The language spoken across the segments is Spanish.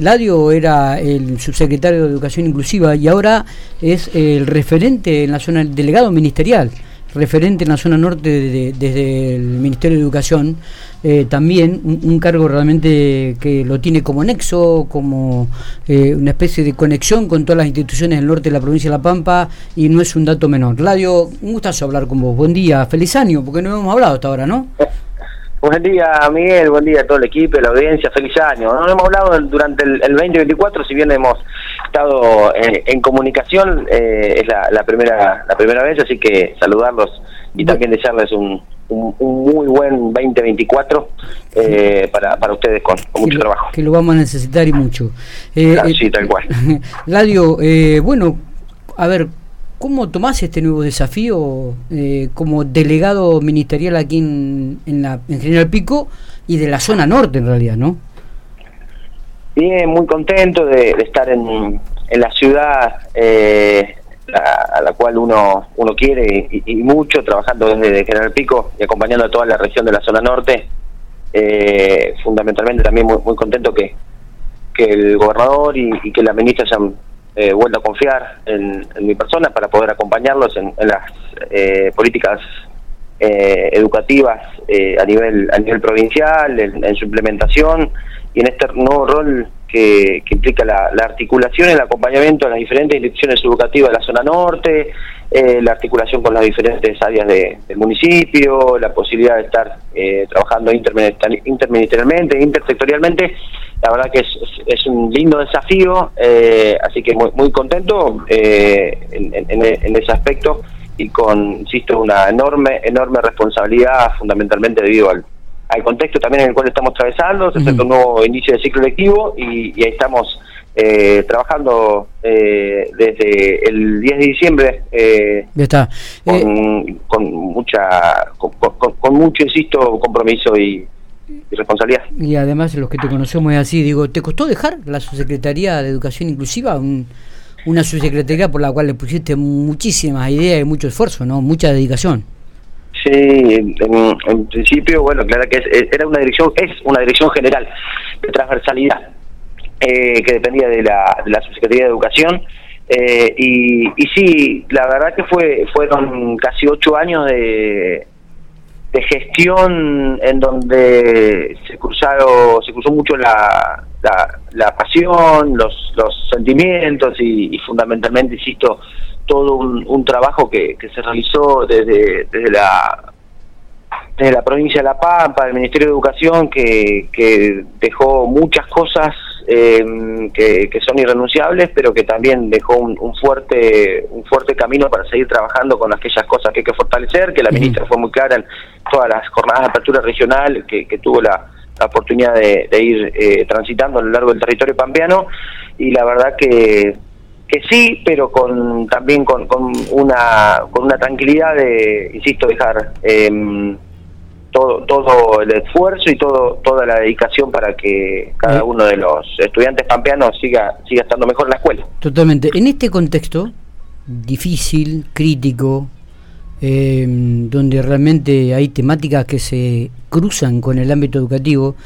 Ladio era el subsecretario de Educación Inclusiva y ahora es el referente en la zona, el delegado ministerial, referente en la zona norte desde el Ministerio de Educación, eh, también un, cargo realmente que lo tiene como nexo, como eh, una especie de conexión con todas las instituciones del norte de la provincia de La Pampa y no es un dato menor. Ladio, un gustazo hablar con vos. Buen día, feliz año, porque no hemos hablado hasta ahora, ¿no? Buen día, Miguel, buen día a todo el equipo, la audiencia, feliz año. No hemos hablado durante el, 2024, si bien hemos estado eh, en comunicación, eh, es la, primera la primera vez, así que saludarlos y también desearles un, un, muy buen 2024 eh, para, para ustedes con, mucho trabajo. Que lo vamos a necesitar y mucho. sí, tal cual. Ladio, bueno, a ver, ¿Cómo tomás este nuevo desafío eh, como delegado ministerial aquí en, en, la, en General Pico y de la zona norte en realidad, no? Bien, muy contento de, estar en, en, la ciudad eh, a, la cual uno uno quiere y, mucho, trabajando desde General Pico y acompañando a toda la región de la zona norte. Eh, fundamentalmente también muy, muy contento que, que el gobernador y, y que la ministra hayan eh, vuelto a confiar en, mi persona para poder acompañarlos en, las eh, políticas eh, educativas eh, a nivel a nivel provincial, en, su implementación y en este nuevo rol que, implica la, articulación y el acompañamiento de las diferentes instituciones educativas de la zona norte, la articulación con las diferentes áreas del municipio, la posibilidad de estar trabajando interministerialmente, intersectorialmente la verdad que es, es, un lindo desafío, eh, así que muy, muy contento eh, en, ese aspecto y con, insisto, una enorme, enorme responsabilidad fundamentalmente debido al, al contexto también en el cual estamos atravesando, se un nuevo inicio de ciclo lectivo y, ahí estamos eh, trabajando desde el 10 de diciembre está. Con, mucha con, con, mucho insisto compromiso y, y responsabilidad. Y además, los que te conocemos es así, digo, ¿te costó dejar la subsecretaría de Educación Inclusiva? una subsecretaría por la cual le pusiste muchísimas ideas y mucho esfuerzo, ¿no? Mucha dedicación. Sí, en, principio, bueno, claro que era una dirección, es una dirección general de transversalidad eh, que dependía de la, de la subsecretaría de Educación. Eh, y, y sí, la verdad que fue fueron casi ocho años de, de gestión en donde se cruzaron se cruzó mucho la, la, pasión los, los sentimientos y, fundamentalmente insisto todo un, trabajo que, que, se realizó desde, desde la desde la provincia de La Pampa, del Ministerio de Educación, que, que dejó muchas cosas eh, que, son irrenunciables, pero que también dejó un, fuerte un fuerte camino para seguir trabajando con aquellas cosas que hay que fortalecer, que la ministra fue muy clara en todas las jornadas de apertura regional que, tuvo la, oportunidad de, ir eh, transitando a lo largo del territorio pampeano, y la verdad que que sí, pero con también con, con una con una tranquilidad de, insisto, dejar eh, todo, todo el esfuerzo y todo, toda la dedicación para que cada eh. uno de los estudiantes pampeanos siga, siga estando mejor en la escuela. Totalmente. En este contexto difícil, crítico, em, donde realmente hay temáticas que se cruzan con el ámbito educativo,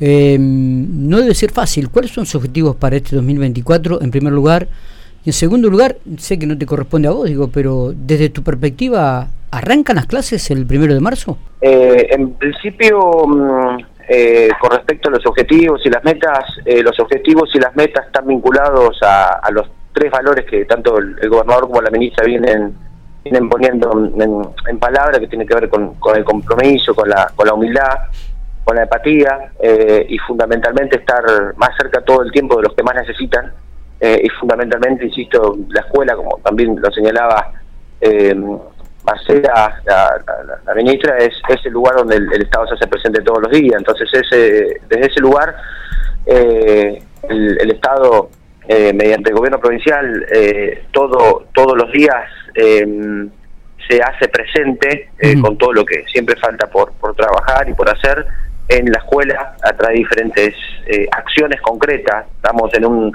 em, no debe ser fácil. ¿Cuáles son sus objetivos para este 2024? En primer lugar, y en segundo lugar, sé que no te corresponde a vos, digo, pero desde tu perspectiva, ¿arrancan las clases el primero de marzo? Eh, en principio, mm, eh, con respecto a los objetivos y las metas, eh, los objetivos y las metas están vinculados a, los tres valores que tanto el, gobernador como la ministra vienen, vienen poniendo en, en palabra, que tiene que ver con, el compromiso, con la, con la humildad, con la empatía y fundamentalmente estar más cerca todo el tiempo de los que más necesitan y fundamentalmente, insisto, la escuela, como también lo señalaba eh, Macera, la, ministra, es, es, el lugar donde el, Estado se hace presente todos los días. Entonces, ese, desde ese lugar, eh, el, Estado, eh, mediante el gobierno provincial, eh, todo, todos los días em, se hace presente con todo lo que siempre falta por, por trabajar y por hacer en la escuela a través de diferentes acciones concretas. Estamos en un,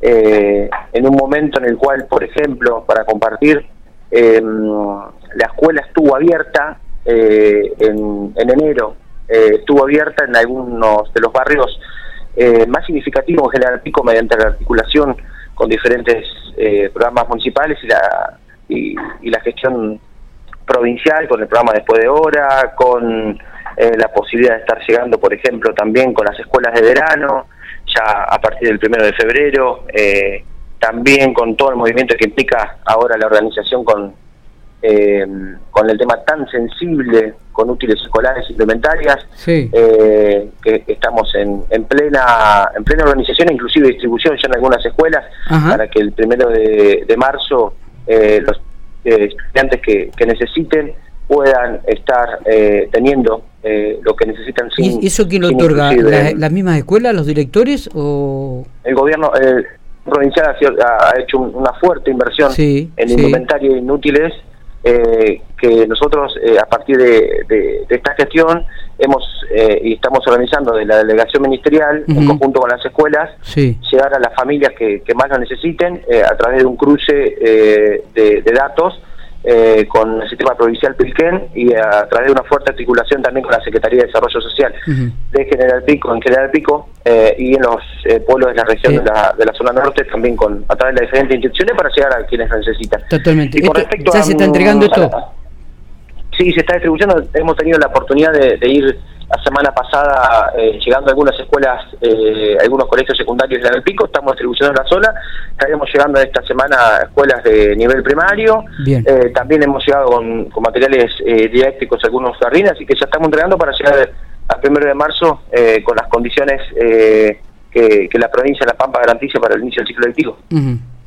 en un momento en el cual, por ejemplo, para compartir, eh, la escuela estuvo abierta eh, en, enero, eh, estuvo abierta en algunos de los barrios eh, más significativo en General Pico mediante la articulación con diferentes eh, programas municipales y la, y, la gestión provincial con el programa Después de Hora, con eh, la posibilidad de estar llegando, por ejemplo, también con las escuelas de verano, ya a partir del primero de febrero, también con todo el movimiento que implica ahora la organización con, con el tema tan sensible con útiles escolares implementarias, eh, que estamos en, en, plena en plena organización, inclusive distribución ya en algunas escuelas, para que el primero de, marzo eh, los eh, estudiantes que, necesiten puedan estar teniendo lo que necesitan sin... ¿Y eso quién lo otorga? ¿Las mismas escuelas, los directores o...? El gobierno provincial ha, hecho una fuerte inversión en inventario de inútiles eh, que nosotros eh, a partir de, esta gestión hemos eh, y estamos organizando de la delegación ministerial en conjunto con las escuelas llegar a las familias que, más lo necesiten a través de un cruce de, datos eh, con el sistema provincial Pilquén y a través de una fuerte articulación también con la Secretaría de Desarrollo Social de General Pico, en General Pico eh, y en los eh, pueblos de la región de, la, de la zona norte también con a través de las diferentes instituciones para llegar a quienes lo necesitan. Totalmente. Y respecto ¿Ya se está entregando esto? Sí, se está distribuyendo. Hemos tenido la oportunidad de ir la semana pasada eh, llegando a algunas escuelas, eh, algunos colegios secundarios de el Pico, estamos distribuyendo en la zona, estaremos llegando esta semana a escuelas de nivel primario, eh, también hemos llegado con, materiales eh, didácticos algunos jardines, así que ya estamos entregando para llegar al primero de marzo con las condiciones que, la provincia de La Pampa garantice para el inicio del ciclo lectivo.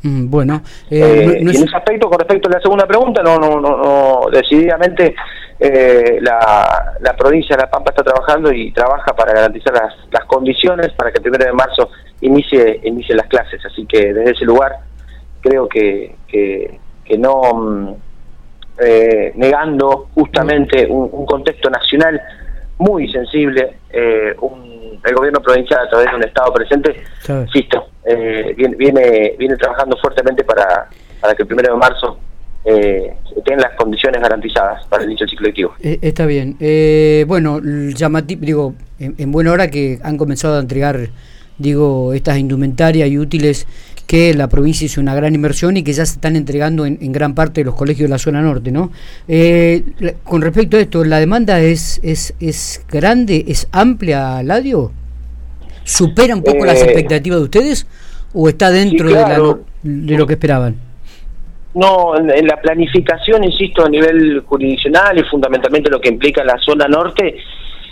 Bueno, y en ese aspecto, con respecto a la segunda pregunta, no, no, no, no decididamente eh, la, la, provincia de La Pampa está trabajando y trabaja para garantizar las, las condiciones para que el primero de marzo inicie, inicie las clases. Así que desde ese lugar creo que, que, no mm, eh, negando justamente un, contexto nacional muy sensible, eh, el gobierno provincial a través de un Estado presente, insisto, eh, viene, viene, trabajando fuertemente para, para que el primero de marzo eh, tengan las condiciones garantizadas para el del ciclo lectivo. Eh, está bien. Eh, bueno, llamativo, digo, en, buena hora que han comenzado a entregar, digo, estas indumentarias y útiles que la provincia hizo una gran inversión y que ya se están entregando en, gran parte de los colegios de la zona norte, ¿no? Eh, con respecto a esto, ¿la demanda es, es, es grande, es amplia, Ladio? ¿Supera un poco las expectativas de ustedes o está dentro de, de lo que esperaban? No, en, la planificación, insisto, a nivel jurisdiccional y fundamentalmente lo que implica la zona norte,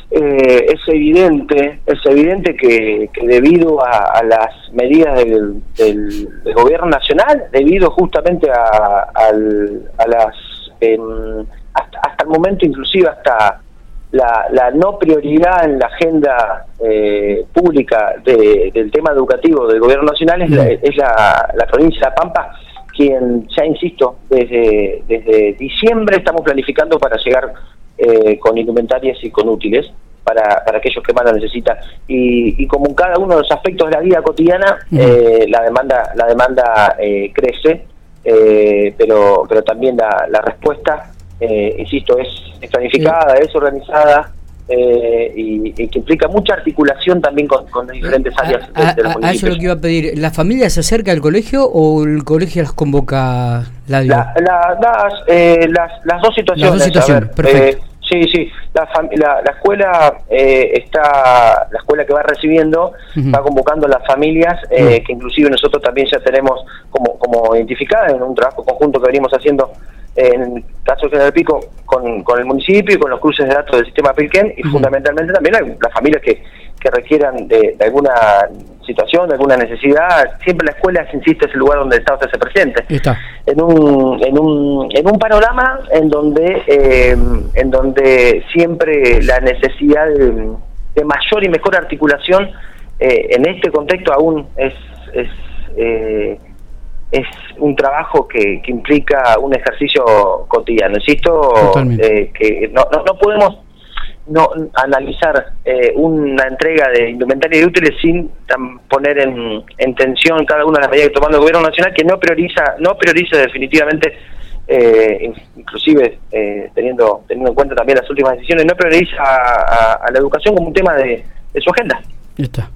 eh, es evidente, es evidente que, debido a, las medidas del, gobierno nacional, debido justamente a, las em, hasta, el momento inclusive hasta la, no prioridad en la agenda eh, pública del tema educativo del gobierno nacional es, la, es la, la provincia de Pampa quien ya insisto, desde, desde diciembre estamos planificando para llegar eh, con indumentarias y con útiles para, para aquellos que más lo necesitan. Y, como en cada uno de los aspectos de la vida cotidiana, eh, la demanda, la demanda eh, crece, pero, pero también la, la respuesta, insisto, es, planificada, es organizada, eh, y, que implica mucha articulación también con, las diferentes áreas a, de, a, eso es lo que iba a pedir. ¿La familia se acerca al colegio o el colegio las convoca? La, las, eh, las, las, dos situaciones. Las dos situaciones, perfecto. Eh, sí, sí. La, la, escuela está, la escuela que va recibiendo va convocando a las familias, que inclusive nosotros también ya tenemos como, como identificadas en un trabajo conjunto que venimos haciendo en el caso de General Pico, con, con el municipio y con los cruces de datos del sistema Pilken y fundamentalmente también las familias que, que requieran de, alguna situación, de alguna necesidad. Siempre la escuela, insisto, es el lugar donde el Estado se hace presente. En un, en, un, en un panorama en donde, eh, en donde siempre la necesidad de, mayor y mejor articulación eh, en este contexto aún es... es eh, es un trabajo que, que implica un ejercicio cotidiano. Insisto eh, que no, no, podemos no analizar eh, una entrega de indumentaria y útiles sin poner en, en, tensión cada una de las medidas que tomando el gobierno nacional que no prioriza no prioriza definitivamente eh, inclusive teniendo teniendo en cuenta también las últimas decisiones no prioriza a, la educación como un tema de, de su agenda. Está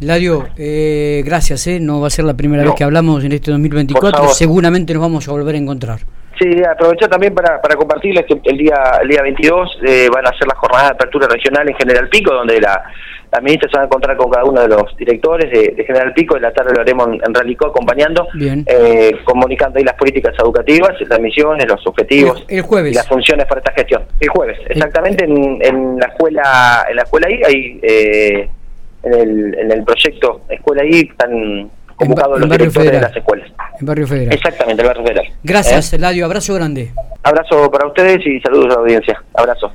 Ladio, eh, gracias, eh, no va a ser la primera vez que hablamos en este 2024, seguramente nos vamos a volver a encontrar. Sí, aprovecho también para, para compartirles que el día el día 22 eh, van a ser las jornadas de apertura regional en General Pico, donde la, la ministra se va a encontrar con cada uno de los directores de, General Pico, en la tarde lo haremos en, Ralicó acompañando, eh, comunicando ahí las políticas educativas, las misiones, los objetivos el, jueves. y las funciones para esta gestión. El jueves, exactamente en, en la escuela en la escuela ahí, ahí eh, en, el, en el proyecto Escuela ahí están convocados los directores de las escuelas. En Barrio Federal. Exactamente, el Barrio Federal. Gracias, ¿Eh? Eladio. Abrazo grande. Abrazo para ustedes y saludos a la audiencia. Abrazo.